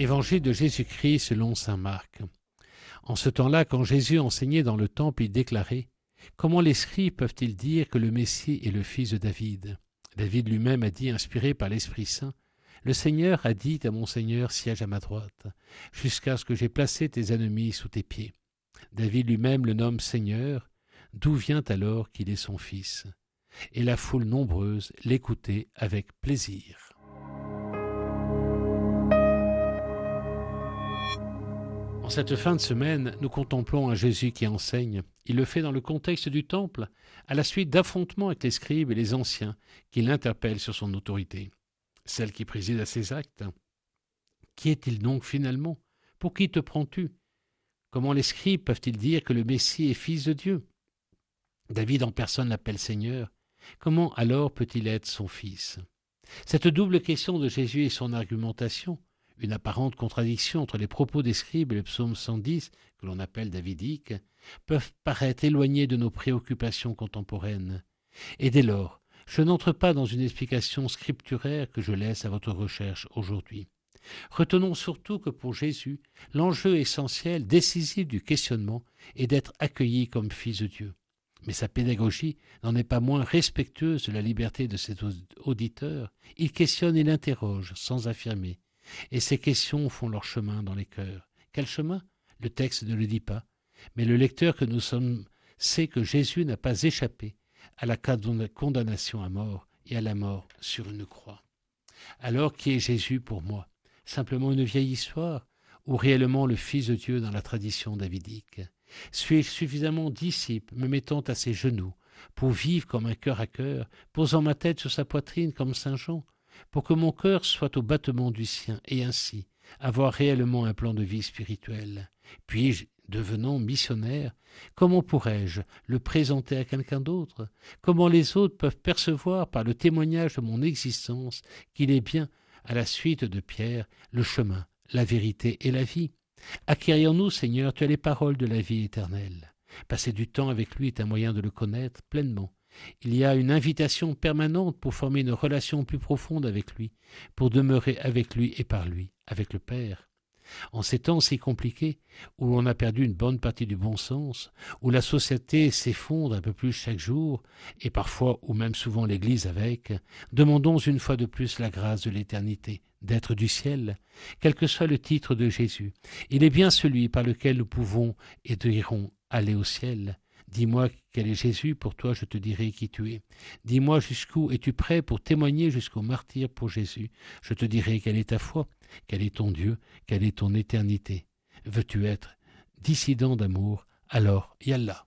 Évangile de Jésus-Christ selon saint Marc. En ce temps-là, quand Jésus enseignait dans le temple, il déclarait Comment les scribes peuvent-ils dire que le Messie est le fils de David? David lui-même a dit, inspiré par l'Esprit Saint Le Seigneur a dit à mon Seigneur Siège à ma droite, jusqu'à ce que j'ai placé tes ennemis sous tes pieds. David lui-même le nomme Seigneur, d'où vient alors qu'il est son fils Et la foule nombreuse l'écoutait avec plaisir. Cette fin de semaine, nous contemplons un Jésus qui enseigne. Il le fait dans le contexte du temple, à la suite d'affrontements avec les scribes et les anciens qui l'interpellent sur son autorité, celle qui préside à ses actes. Qui est-il donc finalement? Pour qui te prends-tu? Comment les scribes peuvent-ils dire que le Messie est fils de Dieu? David en personne l'appelle Seigneur. Comment alors peut-il être son fils? Cette double question de Jésus et son argumentation une apparente contradiction entre les propos des scribes et le psaume 110, que l'on appelle davidique, peuvent paraître éloignés de nos préoccupations contemporaines. Et dès lors, je n'entre pas dans une explication scripturaire que je laisse à votre recherche aujourd'hui. Retenons surtout que pour Jésus, l'enjeu essentiel, décisif du questionnement est d'être accueilli comme fils de Dieu. Mais sa pédagogie n'en est pas moins respectueuse de la liberté de ses auditeurs. Il questionne et l'interroge sans affirmer, et ces questions font leur chemin dans les cœurs. Quel chemin? Le texte ne le dit pas, mais le lecteur que nous sommes sait que Jésus n'a pas échappé à la condamnation à mort et à la mort sur une croix. Alors qui est Jésus pour moi? Simplement une vieille histoire ou réellement le Fils de Dieu dans la tradition davidique? Suis-je suffisamment disciple, me mettant à ses genoux, pour vivre comme un cœur à cœur, posant ma tête sur sa poitrine comme Saint Jean, pour que mon cœur soit au battement du sien, et ainsi avoir réellement un plan de vie spirituelle. Puis-je, devenant missionnaire, comment pourrais-je le présenter à quelqu'un d'autre? Comment les autres peuvent percevoir par le témoignage de mon existence qu'il est bien, à la suite de Pierre, le chemin, la vérité et la vie? Acquérions-nous, Seigneur, tu les paroles de la vie éternelle. Passer du temps avec lui est un moyen de le connaître pleinement il y a une invitation permanente pour former une relation plus profonde avec lui, pour demeurer avec lui et par lui, avec le Père. En ces temps si compliqués, où l'on a perdu une bonne partie du bon sens, où la société s'effondre un peu plus chaque jour, et parfois ou même souvent l'Église avec, demandons une fois de plus la grâce de l'éternité, d'être du ciel, quel que soit le titre de Jésus. Il est bien celui par lequel nous pouvons et dirons aller au ciel. Dis-moi quel est Jésus, pour toi je te dirai qui tu es. Dis-moi jusqu'où es-tu prêt pour témoigner jusqu'au martyr pour Jésus. Je te dirai quelle est ta foi, quel est ton Dieu, quelle est ton éternité. Veux-tu être dissident d'amour? Alors, Yallah.